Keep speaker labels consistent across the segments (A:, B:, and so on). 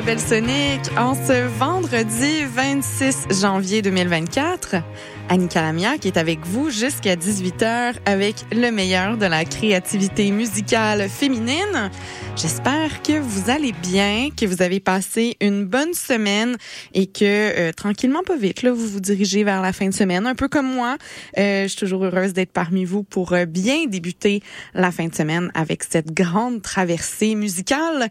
A: Rebelle Sonic. En ce vendredi 26 janvier 2024, Annie Calamia qui est avec vous jusqu'à 18h avec le meilleur de la créativité musicale féminine. J'espère que vous allez bien, que vous avez passé une bonne semaine et que euh, tranquillement, pas vite, là, vous vous dirigez vers la fin de semaine. Un peu comme moi, euh, je suis toujours heureuse d'être parmi vous pour euh, bien débuter la fin de semaine avec cette grande traversée musicale.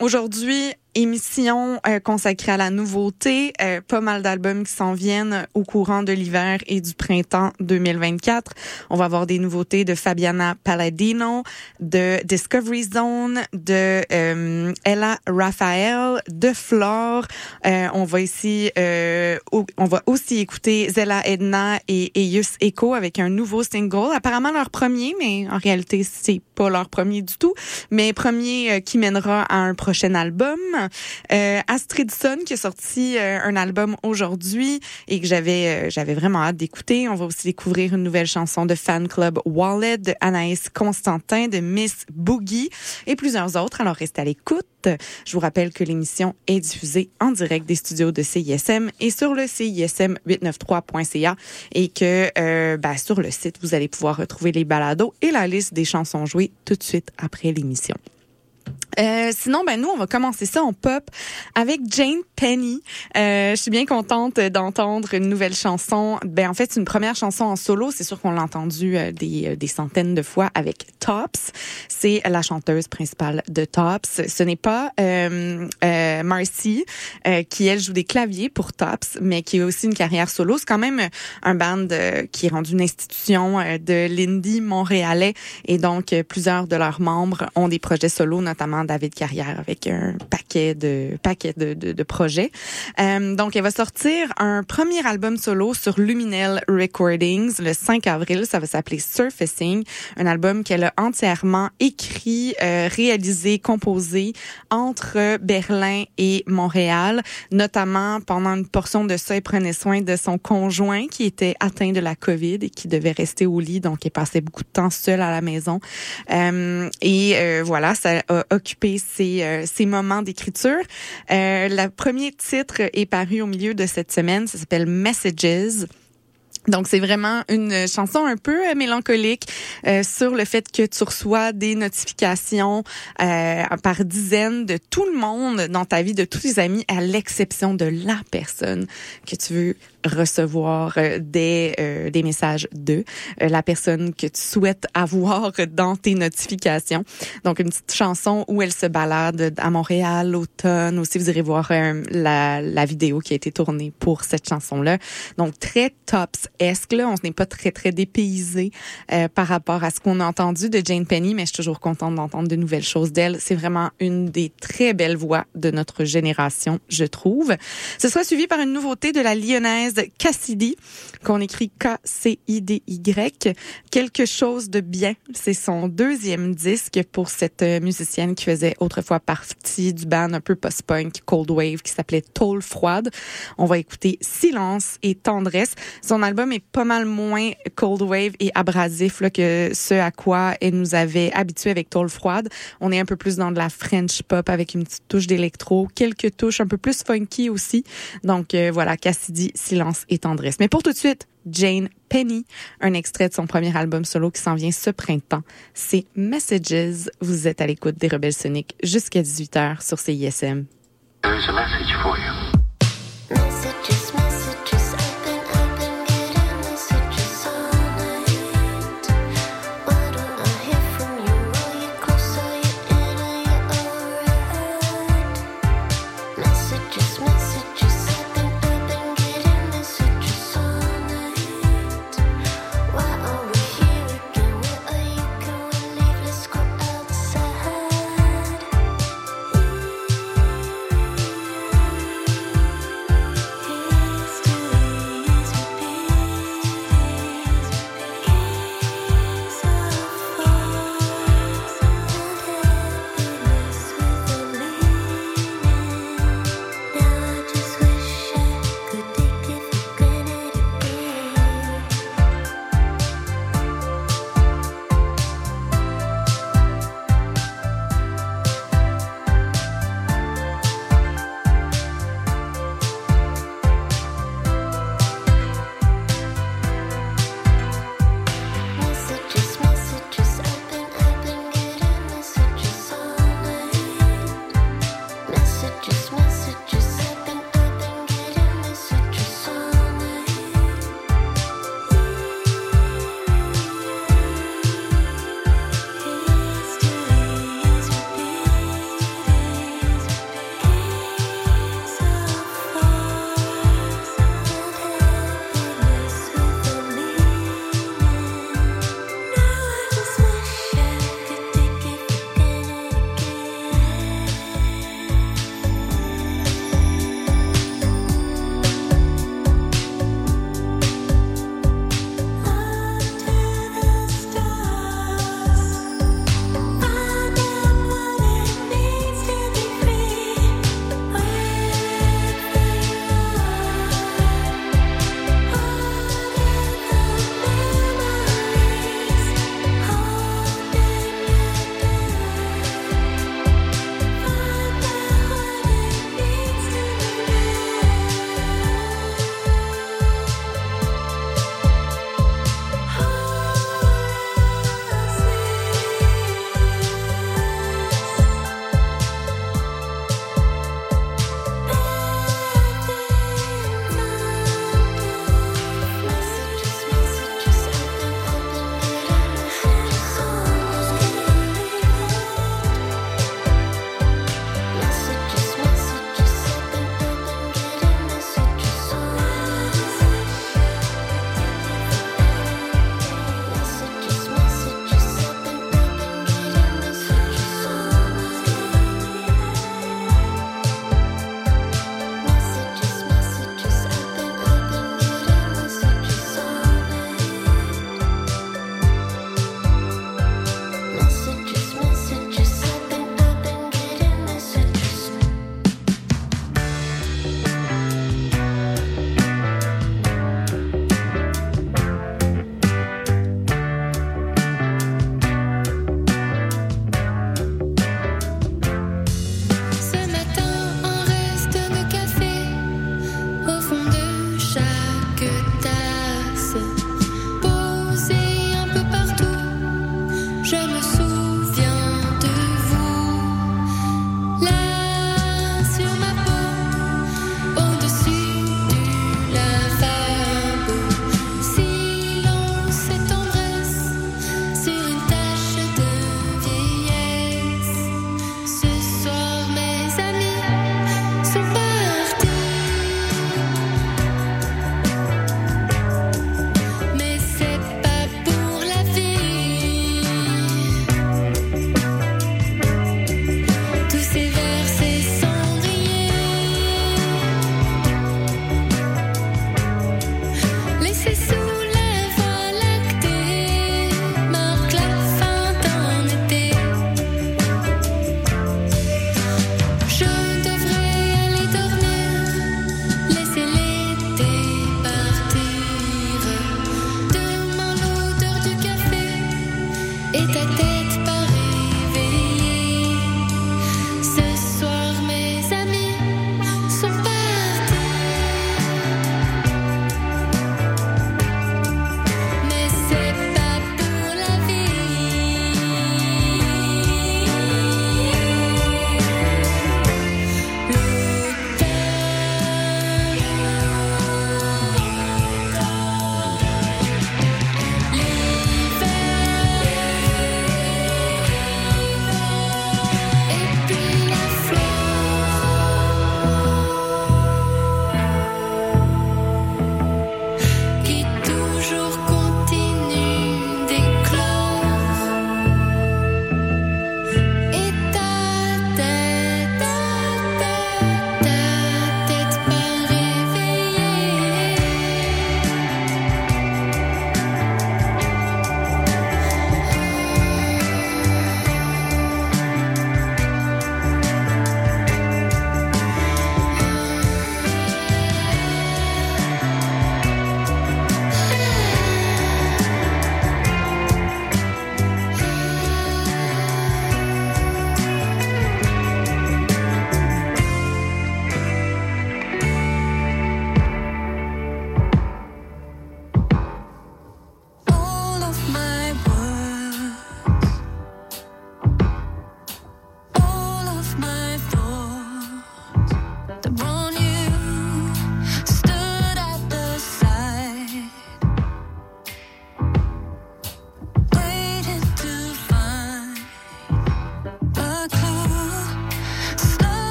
A: Aujourd'hui, émission euh, consacrée à la nouveauté, euh, pas mal d'albums qui s'en viennent au courant de l'hiver et du printemps 2024. On va avoir des nouveautés de Fabiana Palladino, de Discovery Zone, de euh, Ella Raphael, de Flore. on va ici, on va aussi écouter Zella Edna et Eius Echo avec un nouveau single. Apparemment leur premier, mais en réalité c'est pas leur premier du tout, mais premier qui mènera à un prochain album. Euh, Astrid Son qui a sorti euh, un album aujourd'hui et que j'avais euh, j'avais vraiment hâte d'écouter. On va aussi découvrir une nouvelle chanson de Fan Club Wallet de Anaïs Constantin de Miss Boogie et plusieurs autres. Alors restez à l'écoute. Je vous rappelle que l'émission est diffusée en direct des studios de CISM et sur le CISM893.ca et que euh, ben, sur le site, vous allez pouvoir retrouver les balados et la liste des chansons jouées tout de suite après l'émission. Euh, sinon, ben nous, on va commencer ça en pop avec Jane Penny. Euh, je suis bien contente d'entendre une nouvelle chanson. Ben en fait, une première chanson en solo. C'est sûr qu'on l'a entendue euh, des, euh, des centaines de fois avec Tops. C'est la chanteuse principale de Tops. Ce n'est pas euh, euh, Marcy qui elle joue des claviers pour Tops, mais qui a aussi une carrière solo. C'est quand même un band qui est rendu une institution de l'indie montréalais et donc plusieurs de leurs membres ont des projets solo, notamment David Carrière avec un paquet de paquet de, de, de projets. Euh, donc, elle va sortir un premier album solo sur Luminel Recordings le 5 avril. Ça va s'appeler Surfacing, un album qu'elle a entièrement écrit, euh, réalisé, composé entre Berlin et Montréal, notamment pendant une portion de ça, elle prenait soin de son conjoint qui était atteint de la COVID et qui devait rester au lit, donc elle passait beaucoup de temps seule à la maison. Euh, et euh, voilà, ça a occupé ces, euh, ces moments d'écriture. Le premier titre est paru au milieu de cette semaine. Ça s'appelle Messages. Donc c'est vraiment une chanson un peu euh, mélancolique euh, sur le fait que tu reçois des notifications euh, par dizaines de tout le monde dans ta vie, de tous tes amis, à l'exception de la personne que tu veux recevoir euh, des euh, des messages de la personne que tu souhaites avoir dans tes notifications. Donc une petite chanson où elle se balade à Montréal l'automne. Aussi vous irez voir la la vidéo qui a été tournée pour cette chanson là. Donc très tops que là, on n'est pas très, très dépaysé euh, par rapport à ce qu'on a entendu de Jane Penny, mais je suis toujours contente d'entendre de nouvelles choses d'elle. C'est vraiment une des très belles voix de notre génération, je trouve. Ce sera suivi par une nouveauté de la lyonnaise Cassidy, qu'on écrit K-C-I-D-Y. Quelque chose de bien. C'est son deuxième disque pour cette euh, musicienne qui faisait autrefois partie du band un peu post-punk Cold Wave qui s'appelait Toll Froide. On va écouter Silence et Tendresse. Son album est pas mal moins cold wave et abrasif là, que ce à quoi elle nous avait habitué avec Toll Froide. On est un peu plus dans de la French pop avec une petite touche d'électro, quelques touches un peu plus funky aussi. Donc euh, voilà, Cassidy, silence et tendresse. Mais pour tout de suite, Jane Penny, un extrait de son premier album solo qui s'en vient ce printemps. C'est Messages. Vous êtes à l'écoute des Rebelles Soniques jusqu'à 18h sur CISM. There's a message for you.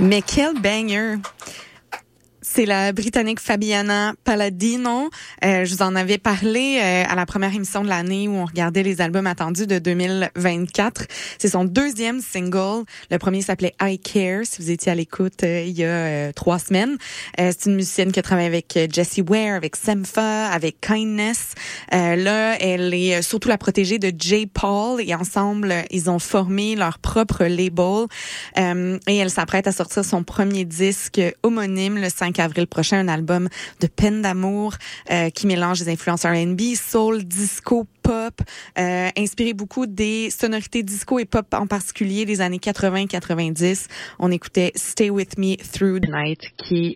A: Mais quel banger! C'est la Britannique Fabiana Palladino. Euh, je vous en avais parlé euh, à la première émission de l'année où on regardait les albums attendus de 2024. C'est son deuxième single. Le premier s'appelait I Care, si vous étiez à l'écoute euh, il y a trois semaines. c'est une musicienne qui a travaillé avec Jessie Ware, avec Semfa, avec Kindness. là, elle est surtout la protégée de Jay Paul et ensemble, ils ont formé leur propre label. et elle s'apprête à sortir son premier disque homonyme le 5 avril prochain un album de peine d'amour euh, qui mélange des influences R&B, soul, disco, pop, euh, inspiré beaucoup des sonorités disco et pop en particulier des années 80-90. On écoutait Stay With Me Through the Night qui